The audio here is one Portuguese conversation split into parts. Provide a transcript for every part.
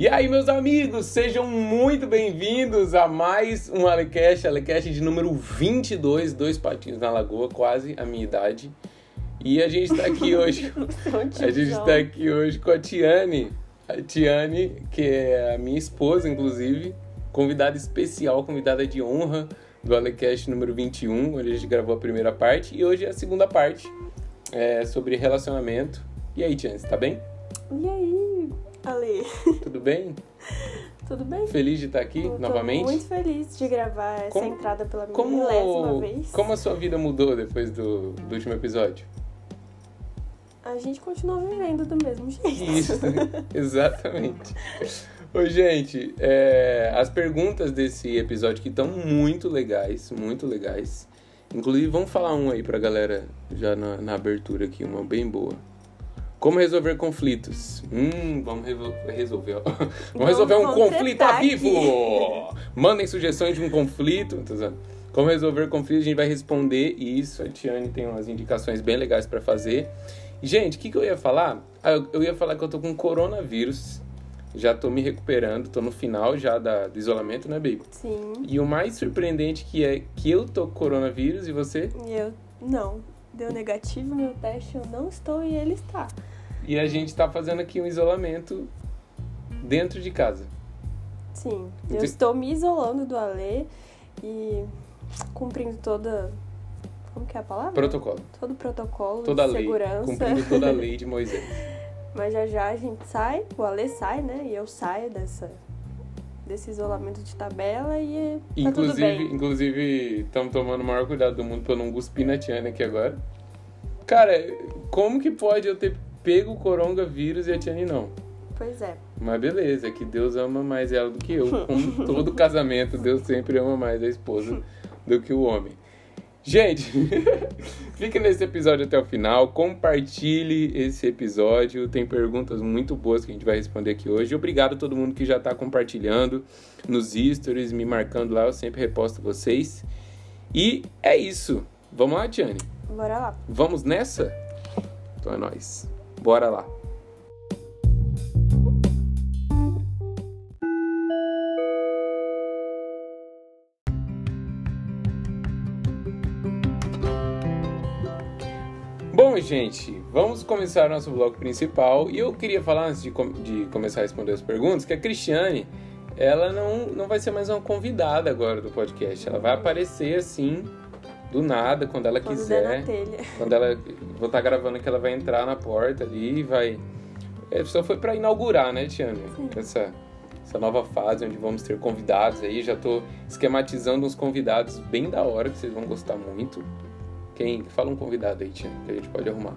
E aí, meus amigos, sejam muito bem-vindos a mais um Alecast, Alecast de número 22, dois patinhos na lagoa, quase a minha idade. E a gente tá aqui hoje, a gente tá aqui hoje com a Tiane, a Tiane, que é a minha esposa, inclusive, convidada especial, convidada de honra do Alecast número 21, onde a gente gravou a primeira parte, e hoje é a segunda parte, é, sobre relacionamento. E aí, Tiane, você tá bem? Ale? Tudo bem? Tudo bem? Feliz de estar aqui Eu tô novamente? muito feliz de gravar essa Como- entrada pela Como, milésima vez. como a sua vida mudou depois do, do último episódio? A gente continua vivendo do mesmo jeito. Isso, exatamente. Ô, gente, é, as perguntas desse episódio que estão muito legais, muito legais. Inclusive, vamos falar um aí pra galera já na, na abertura aqui, uma bem boa. Como resolver conflitos? Hum, vamos revo- resolver. ó. Vamos resolver um vamos conflito a vivo! Mandem sugestões de um conflito. Zoando. Como resolver conflitos, a gente vai responder isso. A Tiane tem umas indicações bem legais pra fazer. Gente, o que, que eu ia falar? Ah, eu, eu ia falar que eu tô com coronavírus. Já tô me recuperando, tô no final já da, do isolamento, né, baby? Sim. E o mais surpreendente que é que eu tô com coronavírus e você? E eu, não. Deu negativo meu teste, eu não estou e ele está. E a gente tá fazendo aqui um isolamento dentro de casa. Sim. Eu estou me isolando do Ale e cumprindo toda. Como que é a palavra? Protocolo. Todo protocolo Toda de lei. segurança. Cumprindo toda a lei de Moisés. Mas já já a gente sai, o Ale sai, né? E eu saio dessa, desse isolamento de tabela e tá tudo Inclusive, bem. inclusive, estamos tomando o maior cuidado do mundo pra eu não cuspir na Tiana aqui agora. Cara, como que pode eu ter pego o coronavírus e a Tiane não? Pois é. Mas beleza, é que Deus ama mais ela do que eu. Como todo casamento, Deus sempre ama mais a esposa do que o homem. Gente, fique nesse episódio até o final. Compartilhe esse episódio. Tem perguntas muito boas que a gente vai responder aqui hoje. Obrigado a todo mundo que já está compartilhando nos stories, me marcando lá. Eu sempre reposto vocês. E é isso. Vamos lá, Tiane? Bora lá. Vamos nessa? Então é nóis. Bora lá. Bom, gente, vamos começar nosso bloco principal. E eu queria falar, antes de, com- de começar a responder as perguntas, que a Cristiane, ela não, não vai ser mais uma convidada agora do podcast. Ela vai aparecer assim, do nada, quando ela Quando quiser. Quando ela. Vou estar gravando que ela vai entrar na porta ali e vai. É, só foi pra inaugurar, né, Tiana? Sim. Essa, essa nova fase onde vamos ter convidados aí. Já tô esquematizando uns convidados bem da hora que vocês vão gostar muito. Quem. Fala um convidado aí, Tiana, que a gente pode arrumar.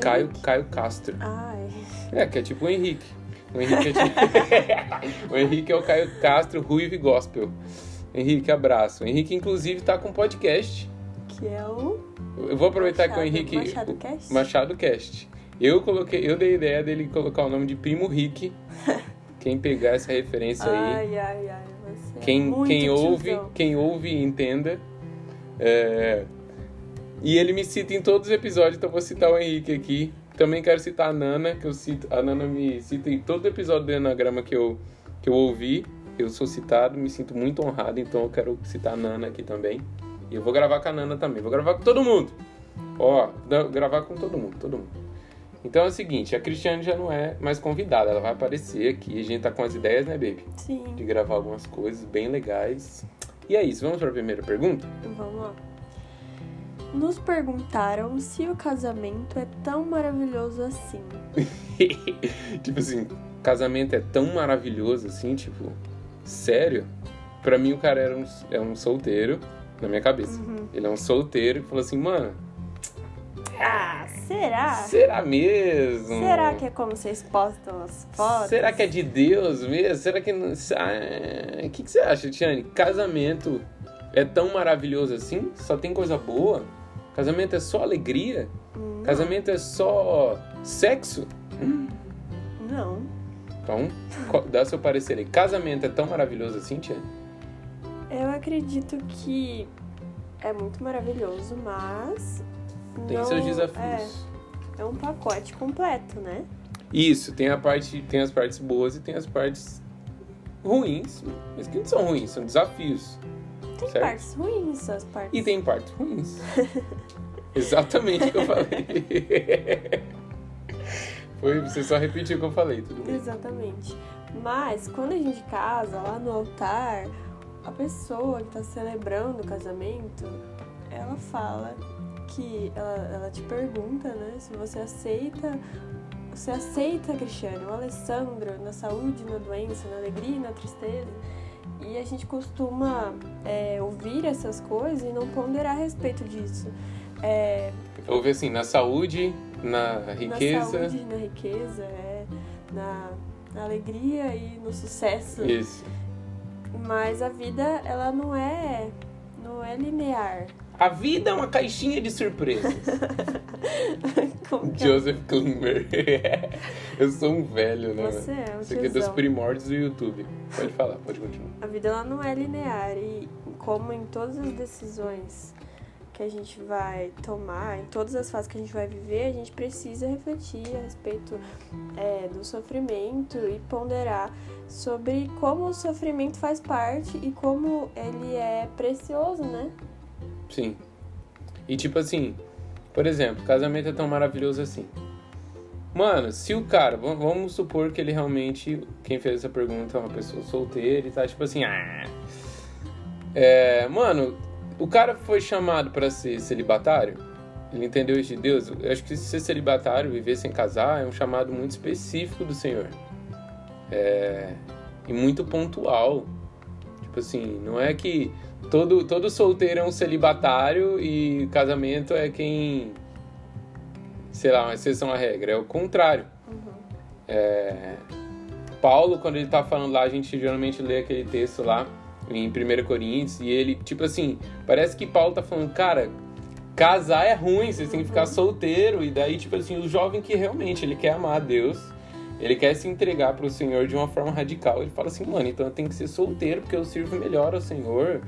Caio, Caio Castro. Ai. É, que é tipo o Henrique. O Henrique é, tipo... o Henrique é o Caio Castro, Ruivo e Gospel. Henrique, abraço. O Henrique, inclusive, tá com podcast. Que é o. Eu vou aproveitar que o Machado- Henrique. Machado Cast? Machado Cast. Eu coloquei, eu dei a ideia dele colocar o nome de Primo Rick. Quem pegar essa referência aí, Ai, ai, ai. Você é quem, muito quem ouve, tiozão. quem ouve entenda. É, E ele me cita em todos os episódios, então vou citar o Henrique aqui. Também quero citar a Nana, que eu cito. A Nana me cita em todo episódio do Anagrama que eu, que eu ouvi. Eu sou citado, me sinto muito honrado, então eu quero citar a Nana aqui também. E eu vou gravar com a Nana também. Vou gravar com todo mundo. Ó, gravar com todo mundo, todo mundo. Então é o seguinte, a Cristiane já não é mais convidada, ela vai aparecer aqui. A gente tá com as ideias, né, baby? Sim. De gravar algumas coisas bem legais. E é isso, vamos para a primeira pergunta? Vamos lá. Nos perguntaram se o casamento é tão maravilhoso assim. tipo assim, casamento é tão maravilhoso assim, tipo, sério? Pra mim o cara era um, é um solteiro, na minha cabeça. Uhum. Ele é um solteiro que falou assim, mano, Ah, será? será mesmo? Será que é como vocês postam as fotos? Será que é de Deus mesmo? Será que não. Ah, O que, que você acha, Tiane? Casamento é tão maravilhoso assim? Só tem coisa boa? Casamento é só alegria? Hum, Casamento é só sexo? Não. Então, dá seu parecer aí. Casamento é tão maravilhoso assim, Tiane? Eu acredito que é muito maravilhoso, mas. Tem não- seus desafios. É, é um pacote completo, né? Isso, tem a parte, tem as partes boas e tem as partes ruins, mas que não são ruins, são desafios. Tem certo? partes ruins, as partes. E tem partes ruins. Exatamente o que eu falei. Foi, você só repetiu o que eu falei, tudo bem. Exatamente. Mas quando a gente casa lá no altar, a pessoa que tá celebrando o casamento, ela fala que ela, ela te pergunta, né, se você aceita você aceita, Cristiano, o Alessandro na saúde, na doença, na alegria na tristeza. E a gente costuma é, ouvir essas coisas e não ponderar a respeito disso. É, Houve assim, na saúde, na riqueza. Na saúde, na riqueza, é, na, na alegria e no sucesso. Isso. Mas a vida, ela não é, não é linear. A vida é uma caixinha de surpresas. É? Joseph Klimber. eu sou um velho, né? Você é um Isso aqui é dos tiozão. primórdios do YouTube. Pode falar, pode continuar. A vida ela não é linear e como em todas as decisões que a gente vai tomar, em todas as fases que a gente vai viver, a gente precisa refletir a respeito é, do sofrimento e ponderar sobre como o sofrimento faz parte e como ele é precioso, né? Sim. E tipo assim, por exemplo, casamento é tão maravilhoso assim. Mano, se o cara, vamos- supor que ele realmente, quem fez essa pergunta é uma pessoa solteira e tá tipo assim, ah. É, mano, o cara foi chamado pra ser celibatário, ele entendeu isso de Deus. Eu acho que ser celibatário, viver sem casar, é um chamado muito específico do Senhor. É, e muito pontual. Tipo assim, não é que todo, todo solteiro é um celibatário e casamento é quem. Sei lá, uma exceção à regra. É o contrário. É, Paulo, quando ele tá falando lá, a gente geralmente lê aquele texto lá em 1 Coríntios e ele, tipo assim, parece que Paulo tá falando, cara, casar é ruim, você tem que ficar solteiro. E daí, tipo assim, o jovem que realmente ele quer amar a Deus, ele quer se entregar pro Senhor de uma forma radical. Ele fala assim, mano, então eu tenho que ser solteiro porque eu sirvo melhor ao Senhor.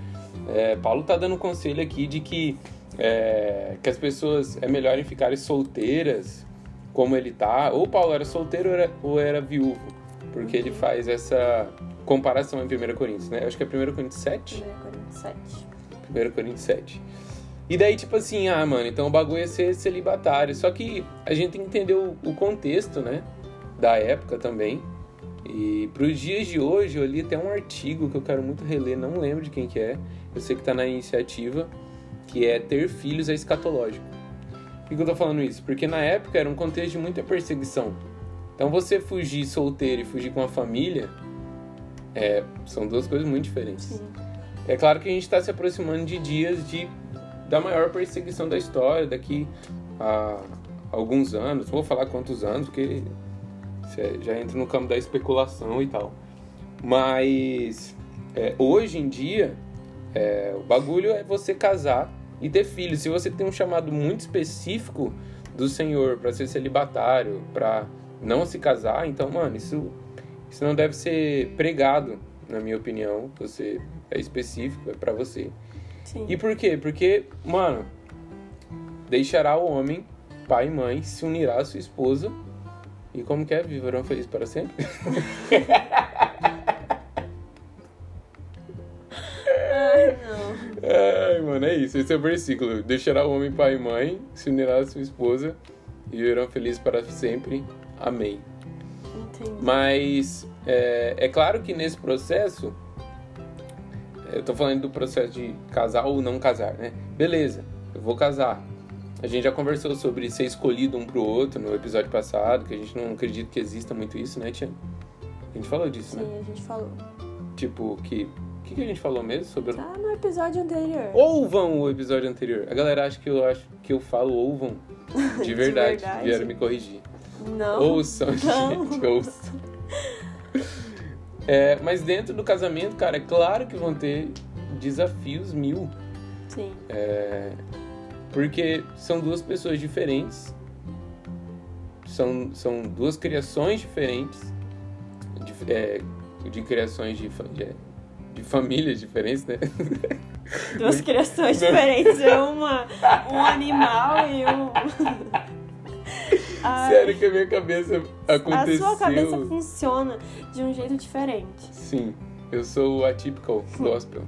É, Paulo tá dando um conselho aqui de que, é, que as pessoas é melhor em ficarem solteiras, como ele tá. Ou Paulo era solteiro ou era, ou era viúvo, porque ele faz essa comparação em 1 Coríntios, né? Eu acho que é 1 Coríntios 7. 1 Coríntios 7. 1 Coríntios 7. E daí, tipo assim, ah, mano, então o bagulho é ser celibatário. Só que a gente tem que entender o, o contexto, né? Da época também. E pros dias de hoje, eu li até um artigo que eu quero muito reler, não lembro de quem que é. Eu sei que tá na iniciativa, que é ter filhos é escatológico. Por que eu tô falando isso? Porque na época era um contexto de muita perseguição. Então você fugir solteiro e fugir com a família, é, são duas coisas muito diferentes. Sim. É claro que a gente está se aproximando de dias de, da maior perseguição da história, daqui a alguns anos. Não vou falar quantos anos, porque já entra no campo da especulação e tal. Mas é, hoje em dia, é, o bagulho é você casar e ter filhos. Se você tem um chamado muito específico do Senhor para ser celibatário, para não se casar, então, mano, isso, isso não deve ser pregado, na minha opinião. Você é específico, é para você. Sim. E por quê? Porque, mano, deixará o homem, pai e mãe, se unirá à sua esposa. E como que é? Viverão felizes para sempre? Ai, não. Ai, mano, é isso. Esse é o versículo. Deixará o homem, pai e mãe, se unirá à sua esposa e viverão felizes para sempre. Amém. Mas é, é claro que nesse processo, eu tô falando do processo de casar ou não casar, né? Beleza, eu vou casar. A gente já conversou sobre ser escolhido um pro outro no episódio passado, que a gente não acredita que exista muito isso, né, Tia? A gente falou disso, né? Sim, a gente falou. Tipo, que. O que, que a gente falou mesmo sobre. Tá no episódio anterior. Ouvam o episódio anterior. A galera acha que eu acho que eu falo ouvam. De De verdade. verdade. Vieram me corrigir. Não. Ouçam, Não. gente, ouçam. É, mas dentro do casamento, cara, é claro que vão ter desafios mil. Sim. É, porque são duas pessoas diferentes. São, são duas criações diferentes. De, é, de criações de, de, de famílias diferentes, né? Duas criações diferentes. É uma, um animal e um. Sério que a minha cabeça aconteceu. A sua cabeça funciona de um jeito diferente. Sim, eu sou o atypical gospel.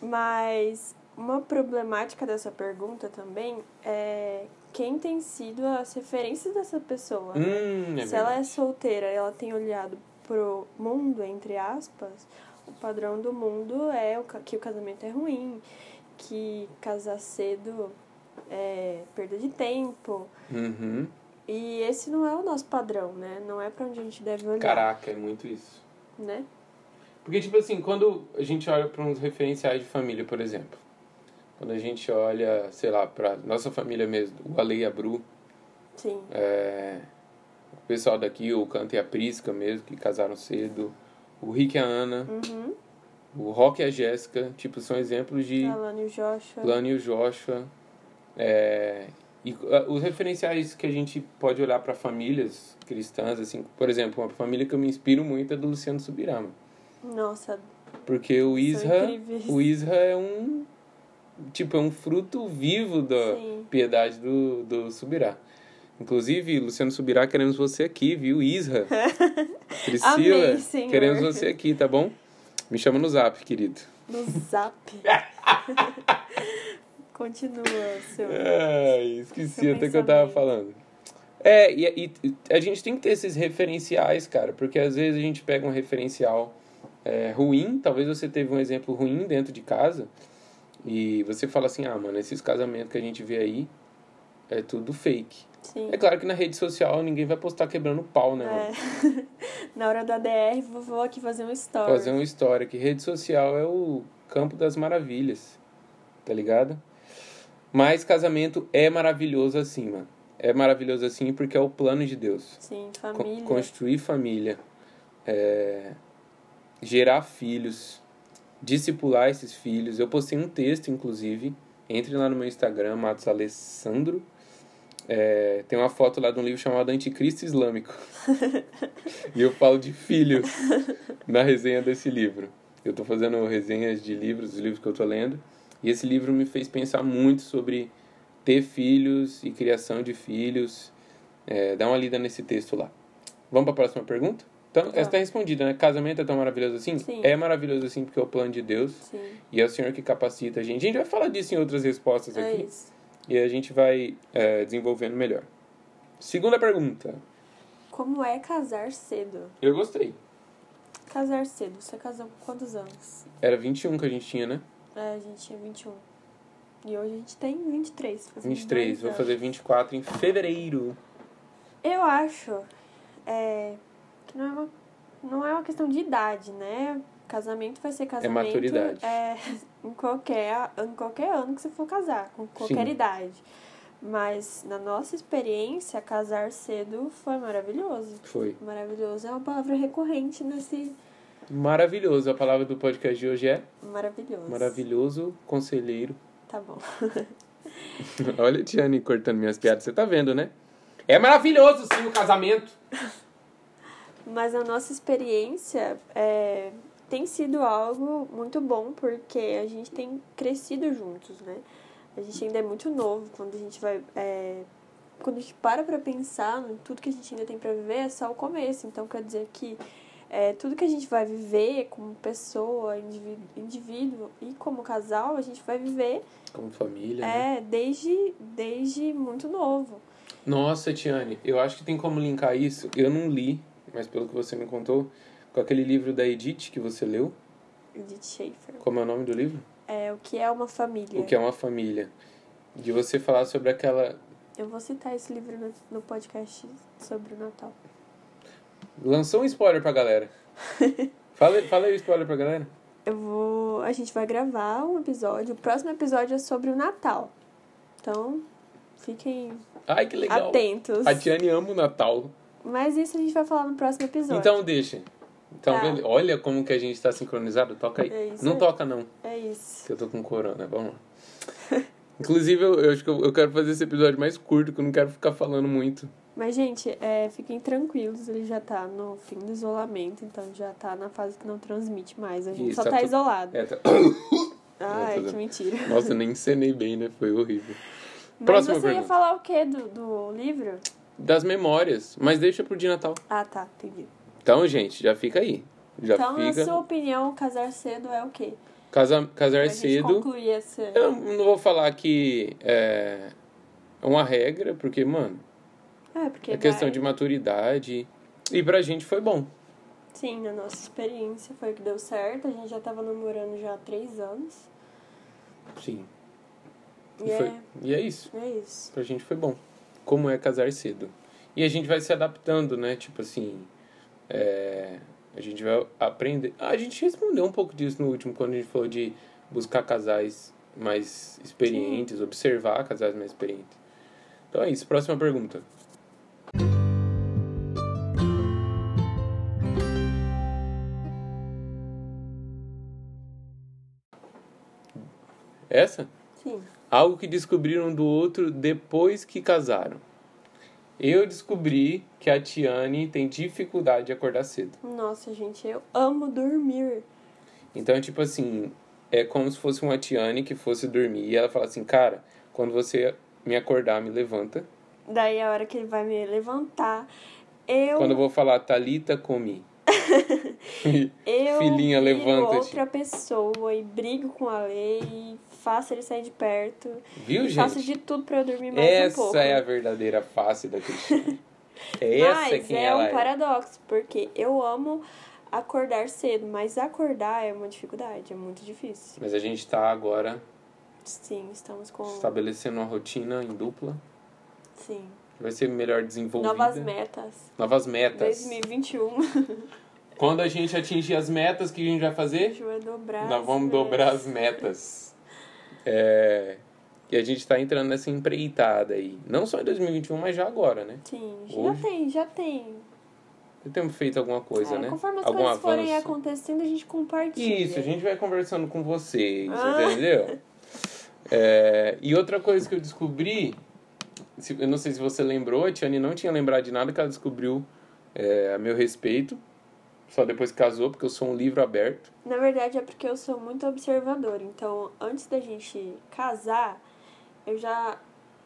Mas uma problemática dessa pergunta também é quem tem sido as referências dessa pessoa. Hum, é Se ela é solteira e ela tem olhado pro mundo, entre aspas, o padrão do mundo é que o casamento é ruim, que casar cedo é perda de tempo. Uhum. E esse não é o nosso padrão, né? Não é pra onde a gente deve olhar, Caraca, é muito isso. né? Porque, tipo assim, quando a gente olha para uns referenciais de família, por exemplo. Quando a gente olha, sei lá, pra nossa família mesmo, o Ale e a Bru, Sim. é, o pessoal daqui, o Canto e a Prisca mesmo, que casaram cedo, o Rick e a Ana, Uhum. o Rock e a Jéssica, tipo, são exemplos de Alane e o Joshua. E o Joshua. É, e ah, os referenciais que a gente pode olhar para famílias cristãs, assim, por exemplo, uma família que eu me inspiro muito é do Luciano Subirama. Nossa, Porque o Isra, o Isra é um tipo é um fruto vivo da Sim. piedade do, do Subirá. Inclusive, Luciano Subirá, queremos você aqui, viu? Isra. Priscila, queremos você aqui, tá bom? Me chama no zap, querido. no zap. Continua, seu. Ai, esqueci até que eu tava falando. É, e, e a gente tem que ter esses referenciais, cara, porque às vezes a gente pega um referencial é, ruim, talvez você teve um exemplo ruim dentro de casa, e você fala assim, ah, mano, esses casamentos que a gente vê aí é tudo fake. Sim. É claro que na rede social ninguém vai postar quebrando pau, né, mano? É. Na hora da DR, vou- aqui fazer um story. Fazer uma história, que rede social é o campo das maravilhas, tá ligado? Mas casamento é maravilhoso assim, mano. É maravilhoso assim porque é o plano de Deus. Sim, Co- família. construir família, é, gerar filhos, discipular esses filhos. Eu postei um texto, inclusive, entre lá no meu Instagram, Matos Alessandro. É, tem uma foto lá de um livro chamado Anticristo Islâmico. e eu falo de filhos na resenha desse livro. Eu tô fazendo resenhas de livros, os livros que eu tô lendo. E esse livro me fez pensar muito sobre ter filhos e criação de filhos. É, dá uma lida nesse texto lá. Vamos para a próxima pergunta? Então, essa está respondida, né? Casamento é tão maravilhoso assim? Sim. É maravilhoso assim porque é o plano de Deus Sim, e é o Senhor que capacita a gente. A gente vai falar disso em outras respostas é aqui isso. e a gente vai é, desenvolvendo melhor. Segunda pergunta. Como é casar cedo? Eu gostei. Casar cedo, você casou com quantos anos? Era 21 que a gente tinha, né? É, a gente tinha 21. E hoje a gente tem 23. fazendo 23. dois Vou anos. fazer 24 em fevereiro. Eu acho é, que não é, uma, não é uma questão de idade, né? Casamento vai ser casamento. maturidade. é, em, qualquer, em qualquer ano que você for casar, com qualquer Sim. idade. Mas na nossa experiência, casar cedo foi maravilhoso. Foi. Maravilhoso é uma palavra recorrente nesse. Maravilhoso. A palavra do podcast de hoje é Maravilhoso. maravilhoso conselheiro. Tá bom. Olha a Tiane cortando minhas piadas. Você tá vendo, né? É maravilhoso, sim, o casamento. Mas a nossa experiência é, tem sido algo muito bom porque a gente tem crescido juntos, né? A gente ainda é muito novo quando a gente vai. é, quando a gente para pra pensar em tudo que a gente ainda tem pra viver, é só o começo. Então quer dizer que é, tudo que a gente vai viver como pessoa, indivíduo, indivíduo e como casal, a gente vai viver Como família, né? é, desde, desde muito novo. Nossa, Tiane, eu acho que tem como linkar isso. Eu não li, mas pelo que você me contou, com aquele livro da Edith que você leu. Edith Schaefer. Como é o nome do livro? É o que é uma família. O que é uma família. De você falar sobre aquela. Eu vou citar esse livro no, no podcast sobre o Natal. Lançou um spoiler pra galera. fala, fala aí o spoiler pra galera. Eu vou. A gente vai gravar um episódio. O próximo episódio é sobre o Natal. Então, fiquem Ai, que legal. atentos. A Tiane ama o Natal. Mas isso a gente vai falar no próximo episódio. Então deixa. Então, Tá. olha como que a gente tá sincronizado. Toca aí. É isso não aí. toca, não. É isso. Que eu tô com corona. Vamos lá. Inclusive, eu, eu acho que eu, eu quero fazer esse episódio mais curto, que eu não quero ficar falando muito. Mas, gente, é, fiquem tranquilos, ele já tá no fim do isolamento, então já tá na fase que não transmite mais. A gente Isso, só tá tá isolado. É, tá... Ai, tô que mentira. Nossa, nem encenei bem, né? Foi horrível. Mas Próxima você pergunta. ia falar o que do, do livro? Das memórias, mas deixa pro dia Natal. Ah, tá, entendi. Então, gente, já fica aí. Já então, na fica. sua opinião, casar cedo é o quê? Casa- casar cedo. concluir essa... Eu não vou falar que é uma regra, porque, mano, É, porque é questão vai- de maturidade. E pra gente foi bom. Sim, na nossa experiência foi o que deu certo. A gente já tava namorando já há três anos. Sim. E E, foi- é, e é isso. é isso. Pra gente foi bom. Como é casar cedo. E a gente vai se adaptando, né? Tipo assim. é, a gente vai aprender. Ah, a gente respondeu um pouco disso no último, quando a gente falou de buscar casais mais experientes, observar casais mais experientes. Então é isso. Próxima pergunta. Essa? Sim. Algo que descobriram do outro depois que casaram. Eu descobri que a Tiane tem dificuldade de acordar cedo. Nossa, gente, eu amo dormir. Então, tipo assim, é como se fosse uma Tiane que fosse dormir e ela fala assim, cara, quando você me acordar, me levanta. Daí a hora que ele vai me levantar, eu, Quando eu vou falar, Thalita, comi. eu filhinha, viro levanta-te. outra pessoa e brigo com a lei e faço ele sair de perto. Viu, e faço gente? de tudo pra eu dormir mais um pouco. Essa é a verdadeira face da Cristina. É essa Mas quem é ela um é. paradoxo, porque eu amo acordar cedo, mas acordar é uma dificuldade, é muito difícil. Mas a gente tá agora Sim, estamos com. estabelecendo uma rotina em dupla. Sim. Vai ser melhor desenvolvida. Novas metas. Novas metas. 2021. Quando a gente atingir as metas, o que a gente vai A fazer? gente vai dobrar. Nós vamos metas. dobrar as metas. É, E a gente tá entrando nessa empreitada aí. Não só em 2021, mas já agora, né? Sim, Hoje. já tem, já tem. Já temos feito alguma coisa, É, né? Conforme as Algum coisas forem avanço. acontecendo, a gente compartilha. Isso, a gente vai conversando com vocês, Ah. entendeu? É, e outra coisa que eu descobri, eu não sei se você lembrou, a Tiane não tinha lembrado de nada que ela descobriu é, a meu respeito, só depois que casou, porque eu sou um livro aberto. Na verdade, é porque eu sou muito observadora. Então, antes da gente casar, eu já,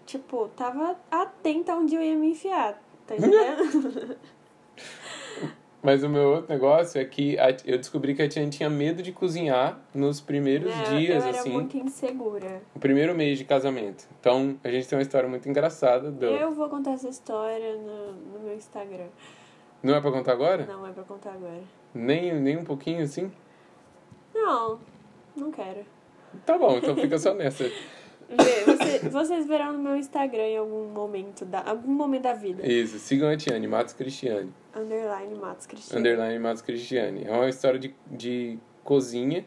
tipo, tava atenta onde eu ia me enfiar. Tá entendendo? Mas o meu outro negócio é que a- eu descobri que a Tiane tinha medo de cozinhar nos primeiros É, dias, eu era assim, muito insegura. no primeiro mês de casamento. Então, a gente tem uma história muito engraçada. Do... Eu vou contar essa história no, no meu Instagram. Não é pra contar agora? Não é pra contar agora. Nem, nem um pouquinho, assim? Não, não quero. Tá bom, então fica só nessa. Vê, você- vocês verão no meu Instagram em algum momento da, algum momento da vida. Isso, sigam a Tiane, Matos Cristiane. Underline Matos Cristina. Underline Matos Cristiane. É uma história de, de cozinha.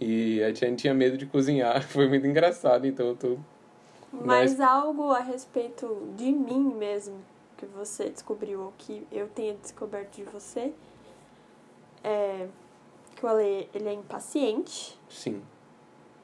E a Tiane tinha medo de cozinhar. Foi muito engraçado, então eu tô. Mas Mas- algo a respeito de mim mesmo, que você descobriu, ou que eu tenha descoberto de você, é que o Ale, ele é impaciente, Sim,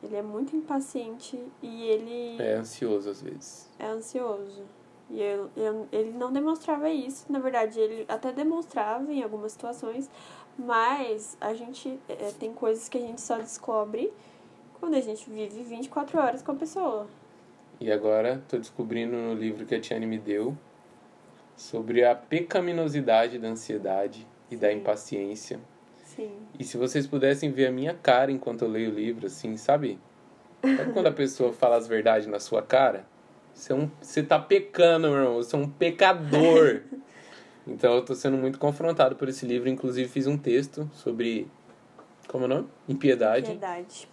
ele é muito impaciente e ele é ansioso às vezes. é ansioso. E eu, eu- ele não demonstrava isso, na verdade, ele até demonstrava em algumas situações, mas a gente é, tem coisas que a gente só descobre quando a gente vive 24 horas com a pessoa. E agora tô descobrindo no livro que a Tiane me deu sobre a pecaminosidade da ansiedade e da Sim. impaciência. Sim. E se vocês pudessem ver a minha cara enquanto eu leio o livro, assim, sabe? Sabe quando a pessoa fala as verdades na sua cara? Você, é um, você tá pecando, meu irmão. Você é um pecador. então eu tô sendo muito confrontado por esse livro. Inclusive fiz um texto sobre. Como é o nome? Impiedade. Piedade.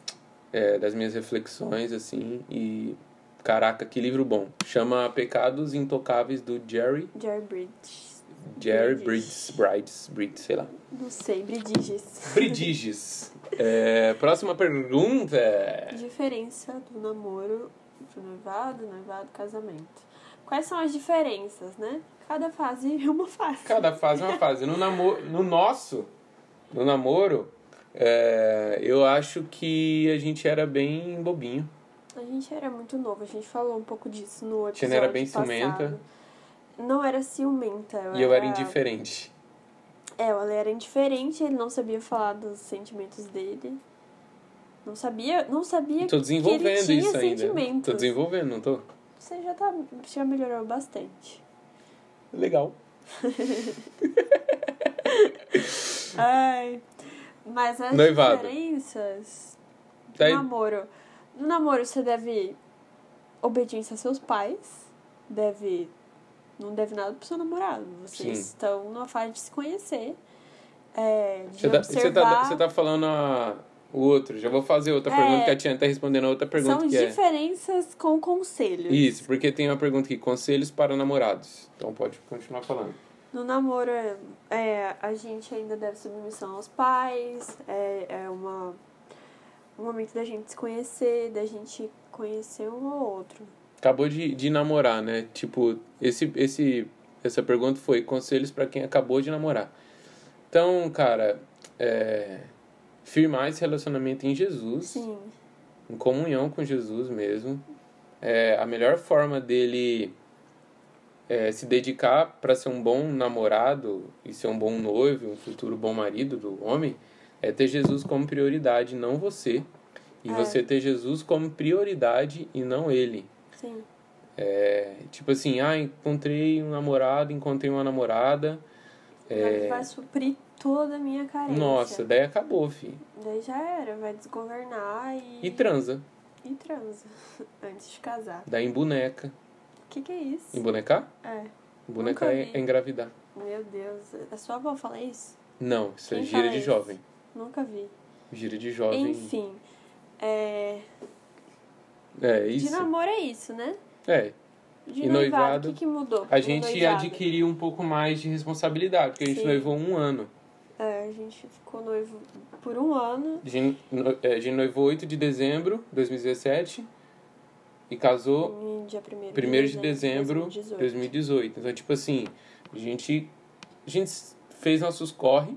É, das minhas reflexões, assim. E. Caraca, que livro bom. Chama Pecados Intocáveis do Jerry. Jerry Bridges. Jerry Bridges. Brides, Bridges, sei lá. Não sei, Bridiges. Bridiges. É, próxima pergunta. Diferença do namoro pro noivado, noivado, casamento. Quais são as diferenças, né? Cada fase é uma fase. Cada fase é uma fase. No, namoro, no nosso, no namoro, é, eu acho que a gente era bem bobinho. A gente era muito novo, a gente falou um pouco disso no episódio Tiana era bem passado. ciumenta. Não era ciumenta. Eu E eu era indiferente. É, Ale era indiferente, ele não sabia falar dos sentimentos dele. Não sabia, não sabia Tô que desenvolvendo ele tinha isso ainda. sentimentos. Tô desenvolvendo, não tô? você já tá. Já melhorou bastante. Legal. Ai. Mas as diferenças Daí- namoro. No namoro você deve obediência a seus pais, deve. Não deve nada pro seu namorado. Vocês Sim. estão numa fase de se conhecer. É, de Você tá, você, observar. tá, você tá falando a, outro. Já vou fazer outra É. pergunta que a Tiana tá respondendo a outra pergunta São que é. diferenças com conselhos. Isso, porque tem uma pergunta aqui: conselhos para namorados. Então pode continuar falando. No namoro, é, é, a gente ainda deve submissão aos pais, é, é uma, um momento da gente se conhecer, da gente conhecer um ao outro. Acabou de, de namorar, né? Tipo, esse, esse, essa pergunta foi conselhos para quem acabou de namorar. Então, cara, é, firmar esse relacionamento em Jesus, Sim, em comunhão com Jesus mesmo. É, a melhor forma dele é, se dedicar para ser um bom namorado e ser um bom noivo, um futuro bom marido do homem, é ter Jesus como prioridade, não você. E É. você ter Jesus como prioridade e não ele. sim. É, tipo assim, ah, encontrei um namorado, encontrei uma namorada. Ele vai suprir toda a minha carência. É. Nossa, daí acabou, fi. Daí já era, vai desgovernar e. E transa. E transa. Antes de casar. Daí em boneca. O que, que é isso? Embonecar? É. Boneca Nunca é, vi. é engravidar. Meu Deus. A sua avó fala isso? Não, isso é Quem gira fala de isso? jovem. Nunca vi. Gira de jovem. Enfim. É... É De isso. namoro é isso, né? É. De E noivado, o que, que mudou? A gente adquiriu um pouco mais de responsabilidade, porque a gente Sim. noivou um ano. É, a gente ficou noivo por um ano. A gente, é, a gente noivou 8 de dezembro de 2017 e casou Em dia 1 1 de dezembro de 2018. 2018. Então, tipo assim, a gente, a gente fez nossos corre.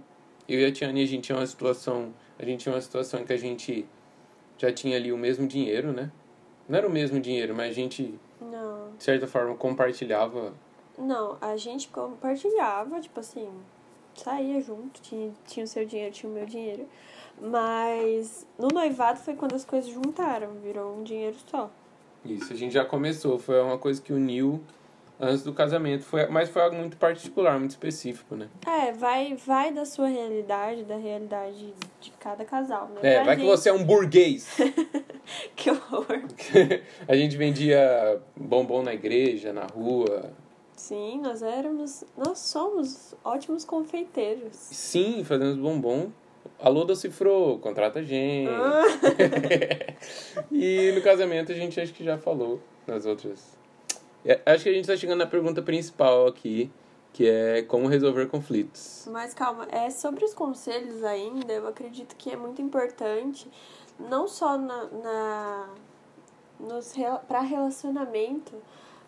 Eu e a Tiane, a gente tinha uma situação, a gente tinha uma situação em que a gente já tinha ali o mesmo dinheiro, né? Não era o mesmo dinheiro, mas a gente, Não, de certa forma, compartilhava. não, a gente compartilhava, tipo assim, saía junto, tinha, tinha o seu dinheiro, tinha o meu dinheiro. Mas no noivado foi quando as coisas juntaram, virou um dinheiro só. Isso, a gente já começou. Foi uma coisa que uniu antes do casamento. Foi, mas foi algo muito particular, muito específico, né? É, vai, vai da sua realidade, da realidade de cada casal, né? É, Pra vai que gente- você é um burguês. Que horror. a gente vendia bombom na igreja, na rua. Sim, nós éramos. Nós somos ótimos confeiteiros. Sim, fazendo bombom. Alô, Docifro, contrata a gente. Ah. e no casamento a gente acho que já falou nas outras. É, Acho que a gente tá chegando na pergunta principal aqui, que é como resolver conflitos. Mas calma, é sobre os conselhos ainda, eu acredito que é muito importante, não só na, na nos para relacionamento,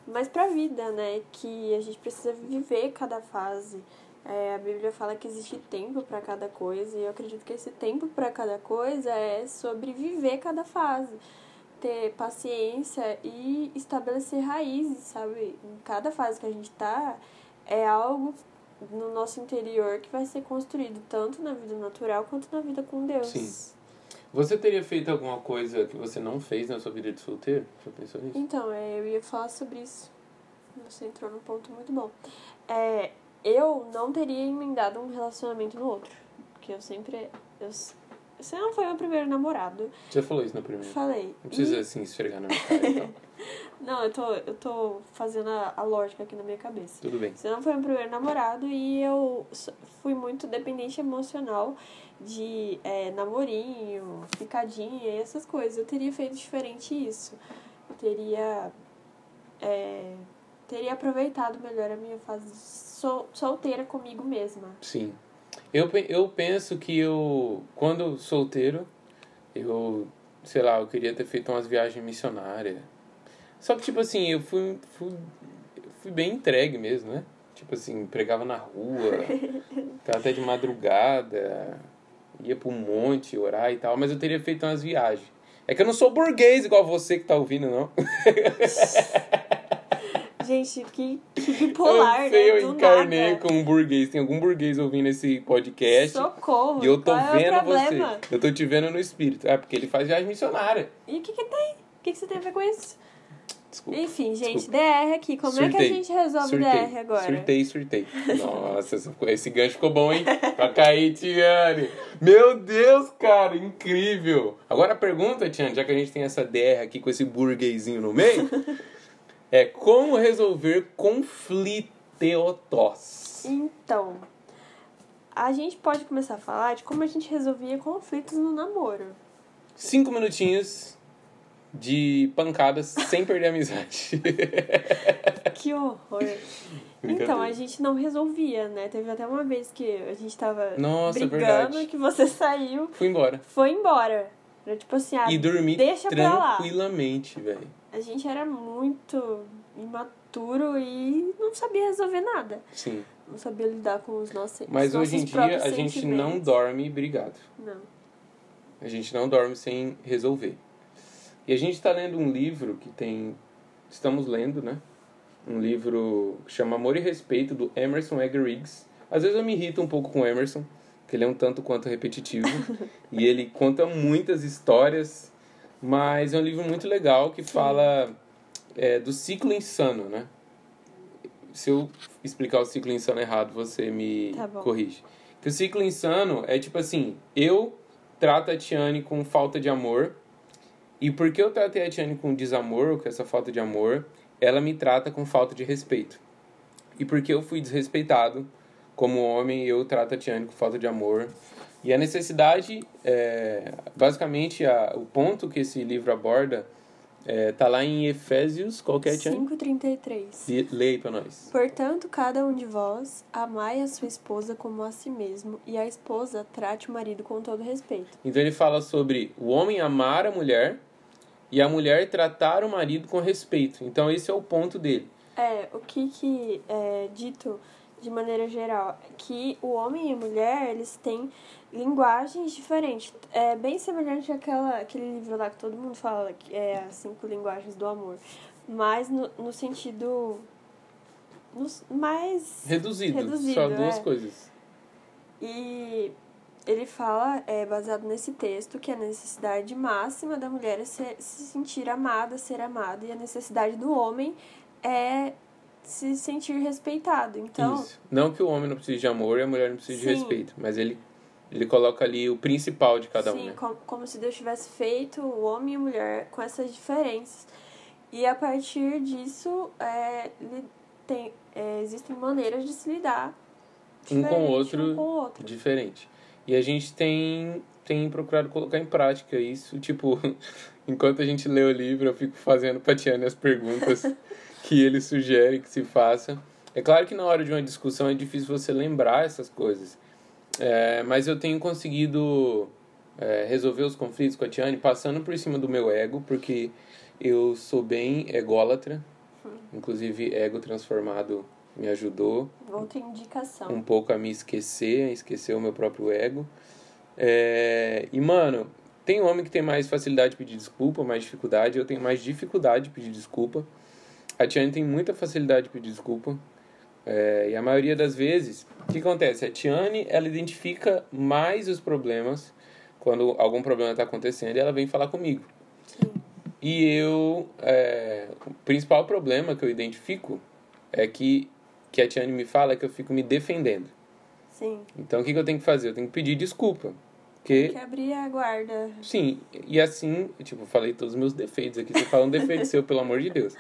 mas para vida, né? Que a gente precisa viver cada fase. É, a Bíblia fala que existe tempo para cada coisa, e eu acredito que esse tempo para cada coisa é sobre viver cada fase. Ter paciência e estabelecer raízes, sabe? Em cada fase que a gente tá, é algo no nosso interior que vai ser construído tanto na vida natural quanto na vida com Deus. Sim. Você teria feito alguma coisa que você não fez na sua vida de solteiro? Já pensou nisso? Então, é, eu ia falar sobre isso. Você entrou num ponto muito bom. É, eu não teria emendado um relacionamento no outro. Porque eu sempre. Eu, você não foi meu primeiro namorado. Você falou isso na primeira. Falei. Não precisa E- assim esfregar na minha cara e tal. não, eu tô, eu tô fazendo a, a lógica aqui na minha cabeça. Tudo bem. Você não foi meu primeiro namorado e eu fui muito dependente emocional de é, namorinho, picadinha e essas coisas. Eu teria feito diferente isso. Eu teria. é, teria aproveitado melhor a minha fase sol, solteira comigo mesma. Sim. Eu, eu penso que eu, quando solteiro, eu, sei lá, eu queria ter feito umas viagens missionárias. Só que, tipo assim, eu fui, fui, fui bem entregue mesmo, né? Tipo assim, pregava na rua, ficava até de madrugada, ia pro monte orar e tal, mas eu teria feito umas viagens. É que eu não sou burguês igual você que tá ouvindo, não. Gente, que, que bipolar, eu sei, né? eu Do encarnei nada. com um burguês. Tem algum burguês ouvindo esse podcast. Socorro. E eu tô qual é vendo problema? você. Eu tô te vendo no espírito. É porque ele faz viagem missionária. E o que que tem? O que, que você tem a ver com isso? desculpa. Enfim, gente, Desculpa. DR aqui. Como é que a Surtei. gente resolve Surtei. DR agora? Surtei, surtei. Nossa, esse gancho ficou bom, hein? Pra cair, Tiane. Meu Deus, cara, incrível. Agora a pergunta, Tiane, já que a gente tem essa DR aqui com esse burguesinho no meio, é como resolver confliteutos? Então, a gente pode começar a falar de como a gente resolvia conflitos no namoro. Cinco minutinhos de pancadas sem perder a amizade. Que horror. então, a gente não resolvia, né? Teve até uma vez que a gente tava Nossa, é brigando verdade. que você saiu, Fui embora. foi embora. Era tipo assim, ah, E dormi deixa pra lá. tranquilamente, velho. A gente era muito imaturo e não sabia resolver nada. Sim. Não sabia lidar com os nossos Mas nossos hoje em dia a gente não dorme brigado. Não. A gente não dorme sem resolver. E a gente está lendo um livro que tem. Estamos lendo, né? Um livro que chama Amor e Respeito, do Emerson Egger Riggs. Às vezes eu me irrito um pouco com o Emerson, porque ele é um tanto quanto repetitivo. e ele conta muitas histórias, mas é um livro muito legal que fala é, do ciclo insano, né? Se eu explicar o ciclo insano errado, você me Tá corrige. Que o ciclo insano é tipo assim: eu trato a Tiane com falta de amor, e porque eu tratei a Tiane com desamor, ou com essa falta de amor, ela me trata com falta de respeito. E porque eu fui desrespeitado como homem, eu trato a Tiane com falta de amor. E a necessidade, é, basicamente, a, o ponto que esse livro aborda é, tá lá em Efésios, qualquer Tiane? 5,33. Le- Leia aí pra nós. Portanto, cada um de vós amai a sua esposa como a si mesmo, e a esposa trate o marido com todo respeito. Então ele fala sobre o homem amar a mulher e a mulher tratar o marido com respeito. Então esse é o ponto dele. É, o que que é dito de maneira geral? Que o homem e a mulher, eles têm linguagens diferentes. É bem semelhante àquela, àquele livro lá que todo mundo fala, que é as cinco linguagens do amor. Mas no, no sentido... nos- mais... Reduzido, Reduzido, só duas é. coisas. E ele fala, é, baseado nesse texto, que a necessidade máxima da mulher é ser- se sentir amada, ser amada, e a necessidade do homem é se sentir respeitado. Então, Isso. Não que o homem não precise de amor e a mulher não precise de Sim. respeito, mas ele ele coloca ali o principal de cada um, sim, né? como, como se Deus tivesse feito o homem e a mulher com essas diferenças. E a partir disso, é, tem, é, existem maneiras de se lidar Um com outro, um com o outro. diferente. E a gente tem tem procurado colocar em prática isso, tipo, enquanto a gente lê o livro, eu fico fazendo pra Tiane as perguntas que ele sugere que se faça. É claro que na hora de uma discussão é difícil você lembrar essas coisas. É, mas eu tenho conseguido é, resolver os conflitos com a Tiane passando por cima do meu ego, porque eu sou bem ególatra. Inclusive, ego transformado me ajudou Outra indicação. um pouco a me esquecer, a esquecer o meu próprio ego. É, e, mano, tem homem que tem mais facilidade de pedir desculpa, mais dificuldade. Eu tenho mais dificuldade de pedir desculpa. A Tiane tem muita facilidade de pedir desculpa. É, e a maioria das vezes, o que acontece? A Tiane, ela identifica mais os problemas quando algum problema está acontecendo e ela vem falar comigo. Sim. E eu, é, o principal problema que eu identifico é que, que a Tiane me fala é que eu fico me defendendo. Sim. Então o que, que eu tenho que fazer? Eu tenho que pedir desculpa. Porque, Que abrir a guarda. sim, e assim, tipo, eu falei todos os meus defeitos aqui. Você fala um defeito seu, pelo amor de Deus.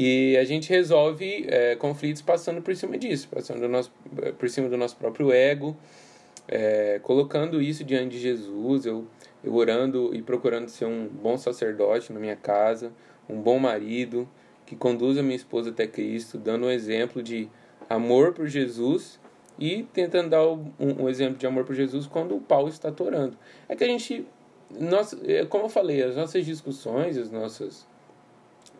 E a gente resolve é, conflitos passando por cima disso, passando do nosso, por cima do nosso próprio ego, é, colocando isso diante de Jesus, eu, eu orando e procurando ser um bom sacerdote na minha casa, um bom marido, que conduza minha esposa até Cristo, dando um exemplo de amor por Jesus e tentando dar um, um exemplo de amor por Jesus quando o pau está atorando. É que a gente, nós, é, como eu falei, as nossas discussões, os nossos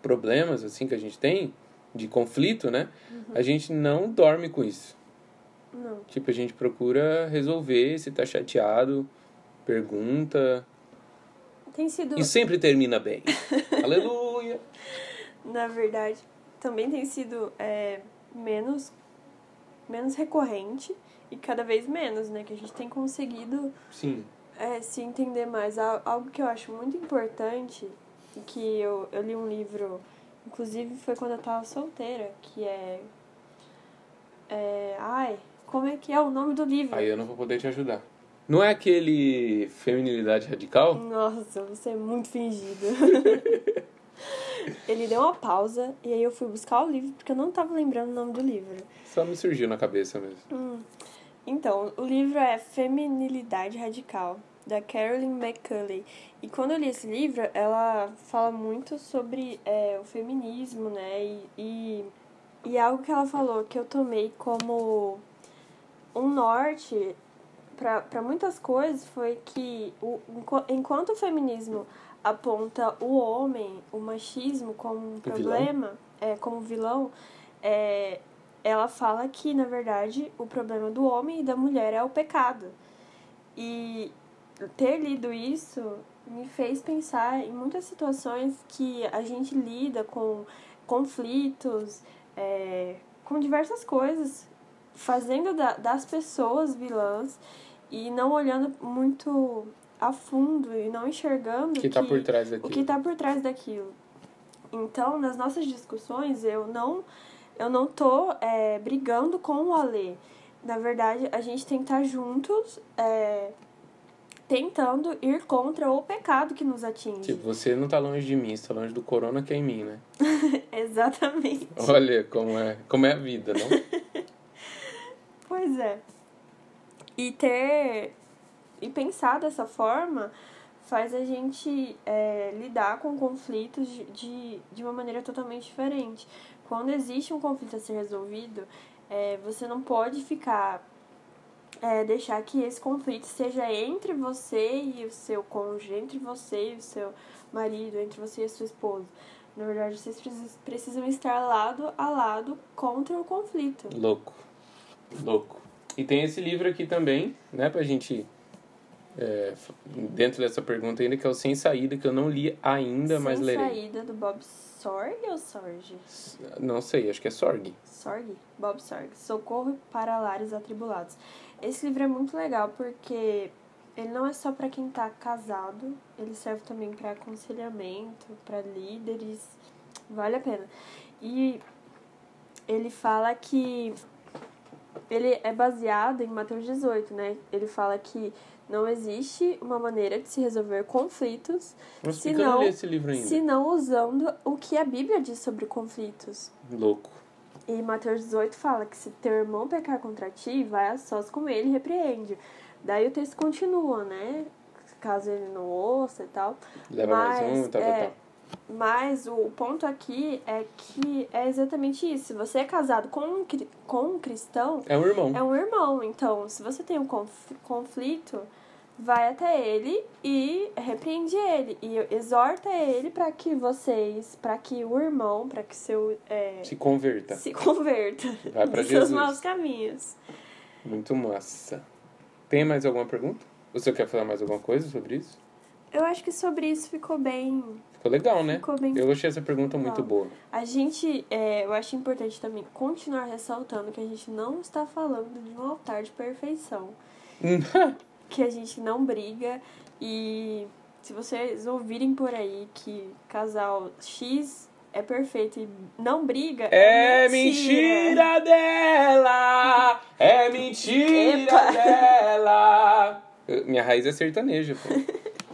problemas assim que a gente tem de conflito, né? A gente não dorme com isso. Não. Tipo, a gente procura resolver, se tá chateado, pergunta Tem sido, e sempre termina bem. Aleluia. na verdade, também tem sido é, menos, menos recorrente e cada vez menos, né? Que a gente tem conseguido Sim. é, se entender mais. Al- Algo que eu acho muito importante, que eu, eu li um livro Inclusive foi quando eu tava solteira, que é. é ai, como é que é o nome do livro? Aí eu não vou poder te ajudar. Não é aquele Feminilidade Radical? Nossa, você é muito fingido. Ele deu uma pausa e aí eu fui buscar o livro porque eu não tava lembrando o nome do livro. Só me surgiu na cabeça mesmo. Hum. Então, o livro é Feminilidade Radical, da Carolyn McCulley. E quando eu li esse livro, ela fala muito sobre é, o feminismo, né? E, e, e algo que ela falou que eu tomei como um norte para muitas coisas foi que o, enquanto o feminismo aponta o homem, o machismo como um problema, é, como vilão, é, ela fala que, na verdade, o problema do homem e da mulher é o pecado. E ter lido isso me fez pensar em muitas situações que a gente lida com conflitos, é, com diversas coisas, fazendo da, das pessoas vilãs e não olhando muito a fundo e não enxergando que tá por trás daquilo. o que está por trás daquilo. Então, nas nossas discussões, eu não eu não tô é, brigando com o Alê. Na verdade, a gente tem que estar juntos, é, tentando ir contra o pecado que nos atinge. Tipo, você não tá longe de mim, você tá longe do corona que é em mim, né? Exatamente. Olha como é, como é a vida, não? pois é. E ter. E pensar dessa forma faz a gente é, lidar com conflitos de, de, de uma maneira totalmente diferente. Quando existe um conflito a ser resolvido, é, você não pode ficar. É, deixar que esse conflito seja entre você e o seu cônjuge, entre você e o seu marido, entre você e a sua esposa. Na verdade, vocês precisam estar lado a lado contra o conflito. Louco. Louco. E tem esse livro aqui também, né, pra gente. É, dentro dessa pergunta ainda, que é o Sem Saída, que eu não li ainda, Sem mas lerei. Sem Saída, do Bob Sorg ou Sorge? Não sei, acho que é Sorg. Sorg? Bob Sorg. Socorro para lares atribulados. Esse livro é muito legal porque ele não é só para quem tá casado, ele serve também para aconselhamento, para líderes. Vale a pena. E ele fala que ele é baseado em Mateus 18, né? Ele fala que não existe uma maneira de se resolver conflitos se não, esse livro ainda. se não usando o que a Bíblia diz sobre conflitos. Louco. E Mateus 18 fala que se teu irmão pecar contra ti, vai a sós com ele e repreende. Daí o texto continua, né? Caso ele não ouça e tal. Leva Mas, mais um, tal, é, tal, tal. Mas o ponto aqui é que é exatamente isso. Se você é casado com um, com um cristão. É um irmão. É um irmão. Então, se você tem um conflito, vai até ele e repreende ele. E exorta ele para que vocês, para que o irmão, para que seu. É, se converta. Se converta. Vai para seus maus caminhos. Muito massa. Tem mais alguma pergunta? Você quer falar mais alguma coisa sobre isso? Eu acho que sobre isso ficou bem. Ficou legal, né? Ficou bem. Eu achei essa pergunta legal. muito boa. A gente, é, eu acho importante também continuar ressaltando que a gente não está falando de um altar de perfeição. que a gente não briga e se vocês ouvirem por aí que casal X é perfeito e não briga. É, é mentira. mentira dela! É mentira Epa. dela! Minha raiz é sertaneja, pô.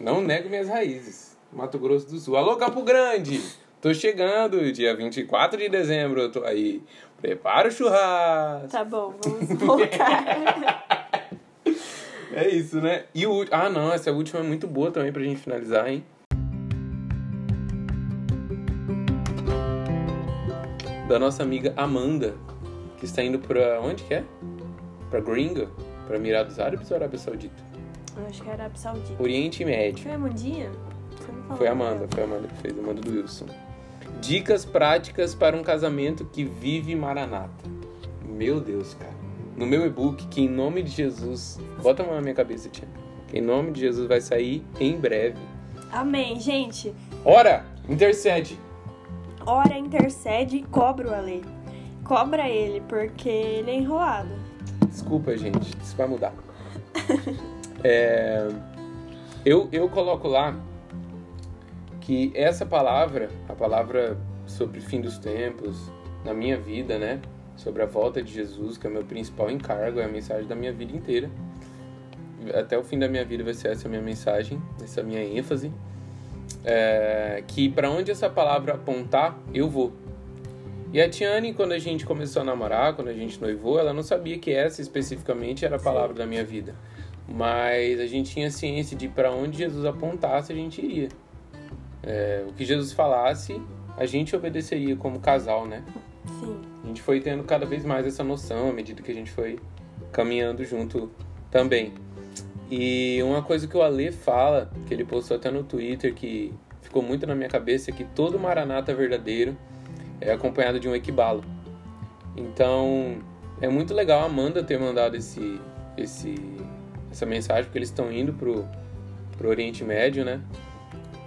Não nego minhas raízes. Mato Grosso do Sul. Alô, Campo Grande! Tô chegando, dia 24 de dezembro eu tô aí. Prepara o churrasco. Tá bom, vamos voltar. é isso, né? E o Ah, não, essa última é muito boa também pra gente finalizar, hein? Da nossa amiga Amanda, que está indo pra onde que é? Pra Gringa? Pra Mirados Árabes ou Arábia Saudita? Eu acho que era Arábia Saudita. Oriente Médio. Foi a Amandinha? Foi a Amanda, foi a Amanda que fez, Amanda do Wilson. Dicas práticas para um casamento que vive maranata. Meu Deus, cara. No meu e-book, que em nome de Jesus. Bota a mão na minha cabeça, tia. Que em nome de Jesus vai sair em breve. Amém, gente. Ora, intercede. Ora, intercede e cobra o Ale. Cobra ele, porque ele é enrolado. Desculpa, gente. Isso vai mudar. É, eu, eu coloco lá que essa palavra, a palavra sobre fim dos tempos, na minha vida, né? Sobre a volta de Jesus, que é o meu principal encargo, é a mensagem da minha vida inteira. Até o fim da minha vida vai ser essa minha mensagem, essa minha ênfase. É, que para onde essa palavra apontar, eu vou. E a Tiane, quando a gente começou a namorar, quando a gente noivou, ela não sabia que essa especificamente era a palavra da minha vida. Mas a gente tinha ciência de para onde Jesus apontasse, a gente iria. É, o que Jesus falasse, a gente obedeceria como casal, né? Sim. A gente foi tendo cada vez mais essa noção à medida que a gente foi caminhando junto também. E uma coisa que o Ale fala, que ele postou até no Twitter, que ficou muito na minha cabeça, é que todo maranata verdadeiro é acompanhado de um equibalo. Então, é muito legal a Amanda ter mandado esse, esse, essa mensagem, porque eles estão indo pro, pro Oriente Médio, né?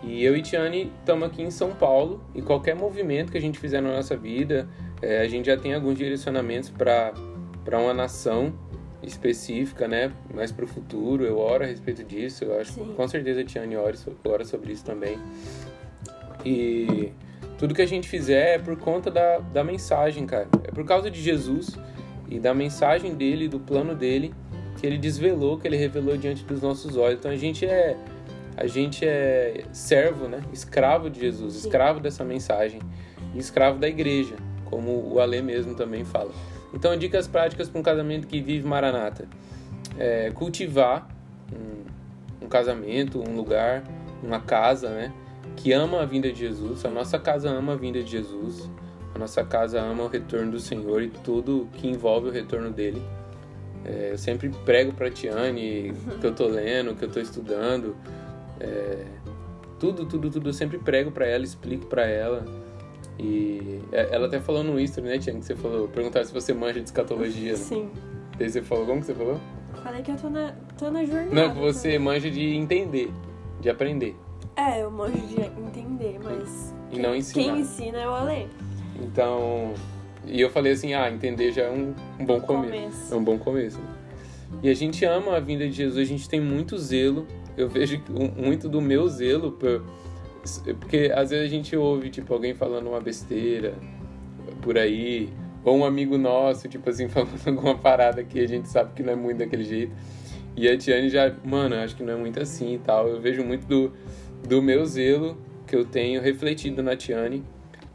E eu e Tiane estamos aqui em São Paulo e qualquer movimento que a gente fizer na nossa vida, é, a gente já tem alguns direcionamentos para uma nação específica, né? Mais para o futuro. Eu oro a respeito disso. Eu acho Sim. com certeza a Tiane ora, ora sobre isso também. E tudo que a gente fizer é por conta da, da mensagem, cara. É por causa de Jesus e da mensagem dele, do plano dele, que ele desvelou, que ele revelou diante dos nossos olhos. Então a gente é a gente é servo, né? Escravo de Jesus, escravo dessa mensagem escravo da igreja, como o Ale mesmo também fala. Então, dicas práticas para um casamento que vive Maranata: é cultivar um, um casamento, um lugar, uma casa, né? Que ama a vinda de Jesus. A nossa casa ama a vinda de Jesus. A nossa casa ama o retorno do Senhor e tudo que envolve o retorno dele. É, eu sempre prego para Tiane o que eu tô lendo, que eu tô estudando. É, tudo, tudo, tudo eu sempre prego para ela, explico para ela. E é, ela até falou no Insta, né, Tiane, que você falou, perguntaram se você manja de escatologia. Sim. Daí você falou, como que você falou? Falei que eu tô na, tô na jornada. Não, que você manja de entender, de aprender. É, eu manjo de entender, mas. E não ensinar. Quem ensina é o Ale. Então, e eu falei assim, ah, entender já é um, um bom começo. Começo. É um bom começo. E a gente ama a vinda de Jesus, a gente tem muito zelo. Eu vejo muito do meu zelo, por- porque às vezes a gente ouve, tipo, alguém falando uma besteira por aí, ou um amigo nosso, tipo assim, falando alguma parada que a gente sabe que não é muito daquele jeito. E a Tiane já, mano, acho que não é muito assim e tal. Eu vejo muito do, do meu zelo que eu tenho refletido na Tiane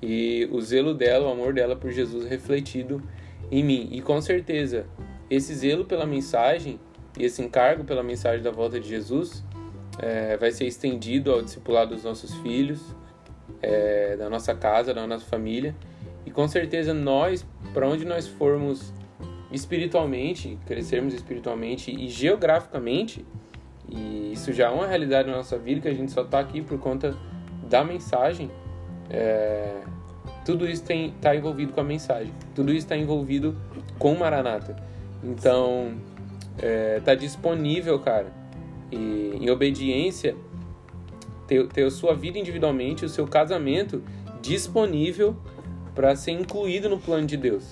e o zelo dela, o amor dela por Jesus refletido em mim. E com certeza, esse zelo pela mensagem e esse encargo pela mensagem da volta de Jesus é, vai ser estendido ao discipulado dos nossos filhos, é, da nossa casa, da nossa família. E com certeza nós, para onde nós formos espiritualmente, crescermos espiritualmente e geograficamente, e isso já é uma realidade na nossa vida, que a gente só está aqui por conta da mensagem, é, tudo isso está envolvido com a mensagem, tudo isso está envolvido com o Maranata. Então, está disponível, cara, e em obediência, ter, ter a sua vida individualmente, o seu casamento disponível para ser incluído no plano de Deus,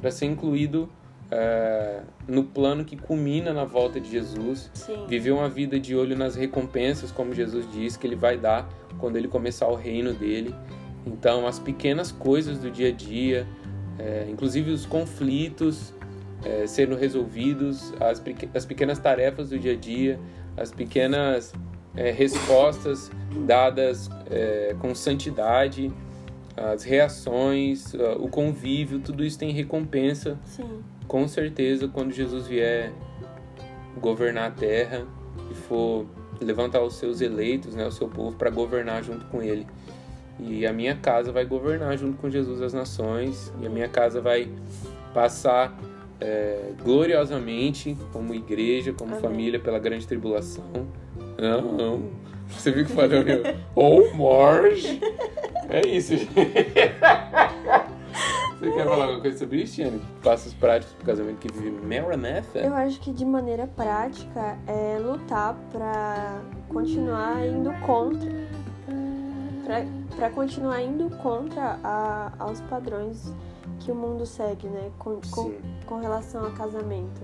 para ser incluído é, no plano que culmina na volta de Jesus, Sim. viver uma vida de olho nas recompensas, como Jesus disse que ele vai dar quando ele começar o reino dele. Então, as pequenas coisas do dia a dia, é, inclusive os conflitos é, sendo resolvidos, as, as pequenas tarefas do dia a dia, as pequenas é, respostas dadas é, com santidade, as reações, o convívio, tudo isso tem recompensa Sim. com certeza quando Jesus vier governar a terra e for levantar os seus eleitos, né, o seu povo para governar junto com ele. E a minha casa vai governar junto com Jesus as nações e a minha casa vai passar é, gloriosamente como igreja, como Amém. família pela grande tribulação. Não, você viu que falou meu? Oh, Marge! É isso, gente. Você quer falar alguma coisa sobre isso, Tiane? Passos práticos pro casamento que vive Maranatha? Eu acho que de maneira prática é lutar pra continuar indo contra. Pra, pra continuar indo contra a- aos padrões que o mundo segue, né? Com, com, Sim. Com relação a casamento.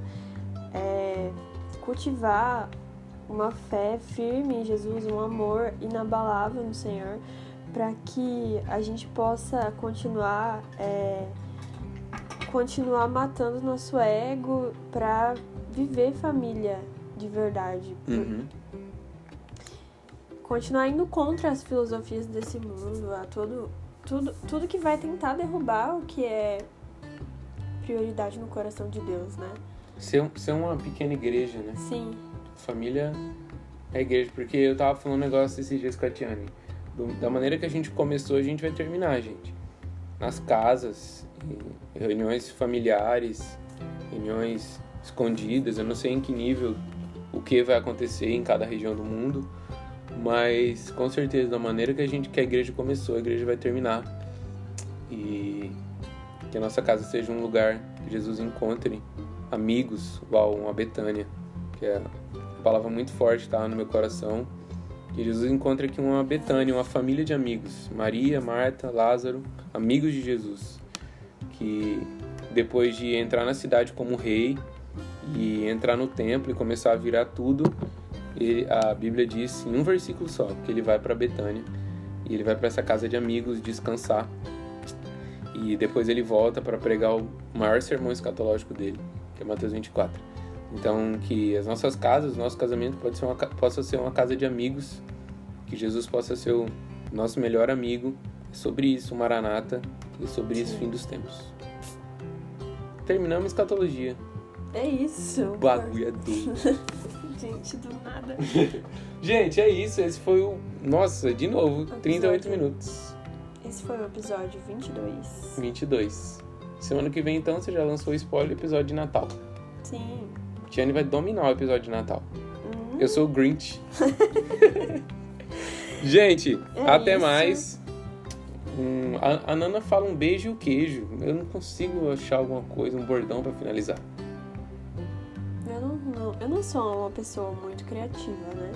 É, cultivar uma fé firme em Jesus, um amor inabalável no Senhor, para que a gente possa continuar é, continuar matando nosso ego para viver família de verdade. Uhum. Continuar indo contra as filosofias desse mundo, a todo, tudo, tudo que vai tentar derrubar o que é prioridade no coração de Deus, né? Ser, ser uma pequena igreja, né? Sim. Família é igreja, porque eu tava falando um negócio esses dias com a Tiane. Do- Da maneira que a gente começou, a gente vai terminar, gente. Nas casas, em reuniões familiares, reuniões escondidas. Eu não sei em que nível o que vai acontecer em cada região do mundo, mas com certeza, da maneira que a gente que a igreja começou, a igreja vai terminar. E que a nossa casa seja um lugar que Jesus encontre amigos, igual uma Betânia, que é uma palavra muito forte, tá no meu coração. Que Jesus encontre aqui uma Betânia, uma família de amigos, Maria, Marta, Lázaro, amigos de Jesus, que depois de entrar na cidade como rei e entrar no templo e começar a virar tudo, ele- a Bíblia diz em um versículo só que ele vai para Betânia e ele vai para essa casa de amigos descansar e depois ele volta para pregar o maior sermão escatológico dele, que é Mateus 24. Então, que as nossas casas, nosso casamento pode ser uma, possa ser uma casa de amigos, que Jesus possa ser o nosso melhor amigo. É sobre isso, Maranata, e sobre isso, fim dos tempos. Terminamos escatologia. É isso. O bagulho é doido. Gente, do nada. Gente, é isso. Esse foi o. Nossa, de novo, 38 Episódio. minutos. Esse foi o episódio 22. 22. Semana que vem, então, você já lançou o spoiler episódio de Natal. Sim. Tiane vai dominar o episódio de Natal. Hum, Eu sou o Grinch. Gente, É até isso. mais. Hum, a, a Nana fala um beijo e o queijo. Eu não consigo achar alguma coisa, um bordão pra finalizar. eu, não, não- eu não sou uma pessoa muito criativa, né?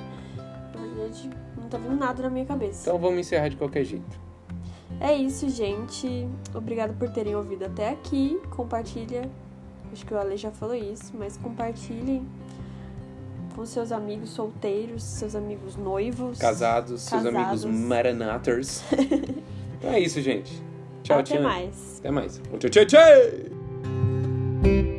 Na verdade, não tá vindo nada na minha cabeça. Então vamos encerrar de qualquer jeito. É isso, gente. Obrigada por terem ouvido até aqui. Compartilha. Acho que o Ale já falou isso, mas compartilhem com seus amigos solteiros, seus amigos noivos. Casados, seus Casados. amigos maranaters. então é isso, gente. Tchau, Até Tiane. mais. Até mais. Tchau, tchau, tchau.